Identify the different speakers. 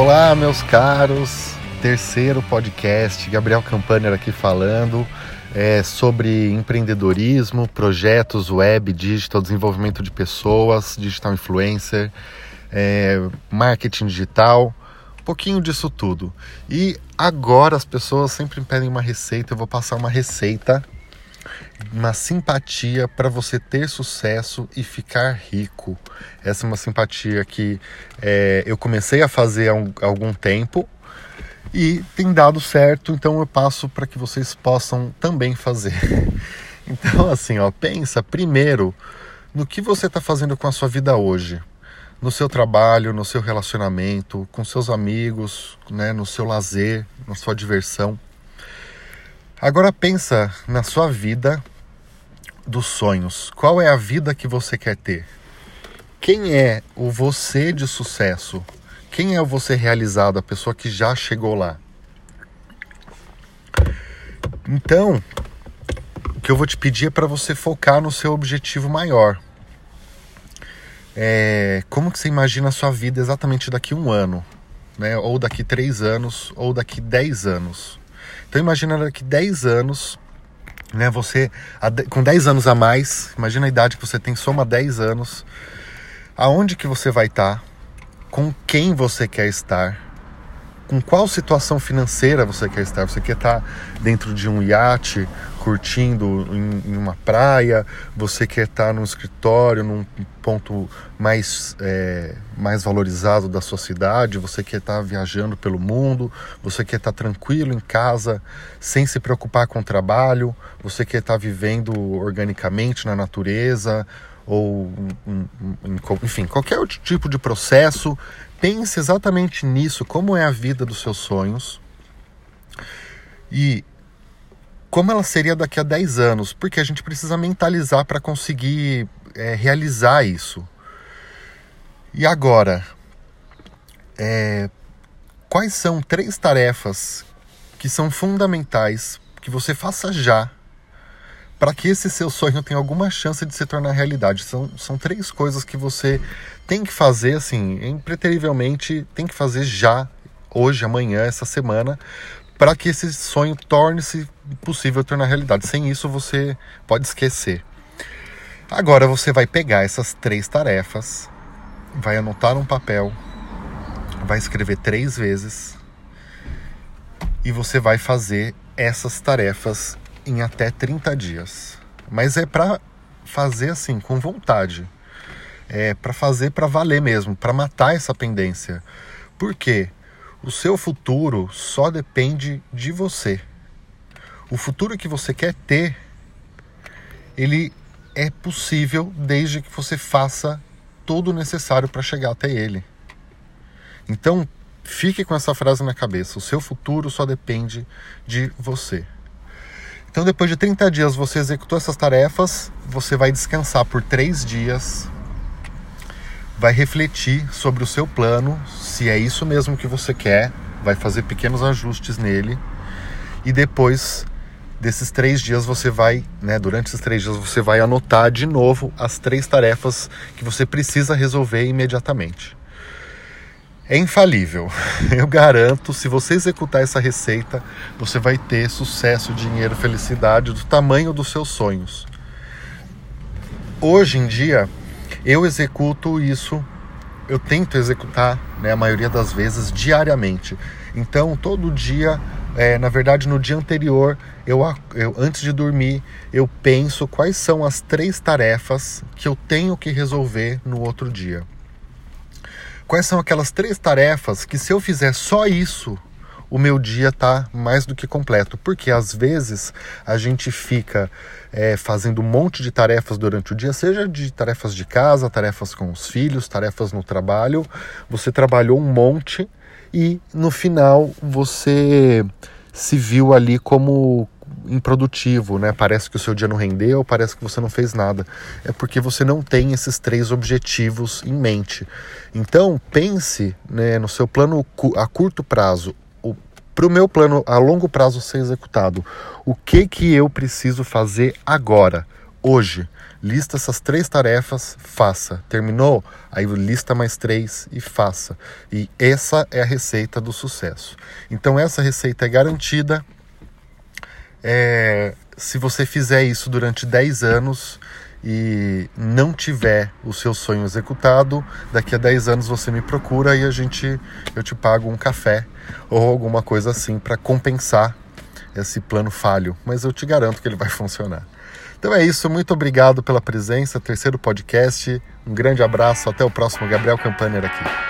Speaker 1: Olá, meus caros. Terceiro podcast, Gabriel Campaner aqui falando é, sobre empreendedorismo, projetos web, digital, desenvolvimento de pessoas, digital influencer, é, marketing digital, um pouquinho disso tudo. E agora as pessoas sempre pedem uma receita, eu vou passar uma receita uma simpatia para você ter sucesso e ficar rico. Essa é uma simpatia que é, eu comecei a fazer há algum tempo e tem dado certo, então eu passo para que vocês possam também fazer. Então, assim, ó, pensa primeiro no que você está fazendo com a sua vida hoje, no seu trabalho, no seu relacionamento, com seus amigos, né, no seu lazer, na sua diversão. Agora pensa na sua vida dos sonhos. Qual é a vida que você quer ter? Quem é o você de sucesso? Quem é o você realizado, a pessoa que já chegou lá? Então, o que eu vou te pedir é para você focar no seu objetivo maior. É, como que você imagina a sua vida exatamente daqui um ano? Né? Ou daqui três anos, ou daqui dez anos. Então imagina daqui 10 anos, né, você com 10 anos a mais, imagina a idade que você tem, soma 10 anos, aonde que você vai estar, tá, com quem você quer estar, com qual situação financeira você quer estar. Você quer estar dentro de um iate, curtindo em, em uma praia, você quer estar num escritório, num ponto mais, é, mais valorizado da sua cidade, você quer estar viajando pelo mundo, você quer estar tranquilo em casa, sem se preocupar com o trabalho, você quer estar vivendo organicamente na natureza, ou enfim, qualquer outro tipo de processo, pense exatamente nisso, como é a vida dos seus sonhos e como ela seria daqui a 10 anos, porque a gente precisa mentalizar para conseguir é, realizar isso. E agora, é, quais são três tarefas que são fundamentais que você faça já para que esse seu sonho tenha alguma chance de se tornar realidade. São, são três coisas que você tem que fazer, assim, impreterivelmente, tem que fazer já, hoje, amanhã, essa semana, para que esse sonho torne-se possível tornar realidade. Sem isso, você pode esquecer. Agora você vai pegar essas três tarefas, vai anotar num papel, vai escrever três vezes e você vai fazer essas tarefas em até 30 dias. Mas é para fazer assim, com vontade. É para fazer para valer mesmo, para matar essa pendência. Por quê? O seu futuro só depende de você. O futuro que você quer ter, ele é possível desde que você faça todo o necessário para chegar até ele. Então, fique com essa frase na cabeça: o seu futuro só depende de você. Então, depois de 30 dias você executou essas tarefas, você vai descansar por três dias, vai refletir sobre o seu plano, se é isso mesmo que você quer, vai fazer pequenos ajustes nele e depois desses três dias você vai, né, durante esses três dias você vai anotar de novo as três tarefas que você precisa resolver imediatamente é infalível. Eu garanto, se você executar essa receita, você vai ter sucesso, dinheiro, felicidade do tamanho dos seus sonhos. Hoje em dia, eu executo isso, eu tento executar, né, a maioria das vezes, diariamente. Então, todo dia, é, na verdade, no dia anterior, eu, eu, antes de dormir, eu penso quais são as três tarefas que eu tenho que resolver no outro dia. Quais são aquelas três tarefas que, se eu fizer só isso, o meu dia está mais do que completo? Porque às vezes a gente fica é, fazendo um monte de tarefas durante o dia, seja de tarefas de casa, tarefas com os filhos, tarefas no trabalho. Você trabalhou um monte e no final você se viu ali como improdutivo, né? Parece que o seu dia não rendeu, parece que você não fez nada. É porque você não tem esses três objetivos em mente. Então, pense né, no seu plano a curto prazo, para o meu plano a longo prazo ser executado. O que que eu preciso fazer agora? hoje. Lista essas três tarefas, faça. Terminou? Aí lista mais três e faça. E essa é a receita do sucesso. Então essa receita é garantida. É, se você fizer isso durante 10 anos e não tiver o seu sonho executado, daqui a 10 anos você me procura e a gente eu te pago um café ou alguma coisa assim para compensar esse plano falho, mas eu te garanto que ele vai funcionar. Então é isso, muito obrigado pela presença, terceiro podcast. Um grande abraço, até o próximo. Gabriel Campaner aqui.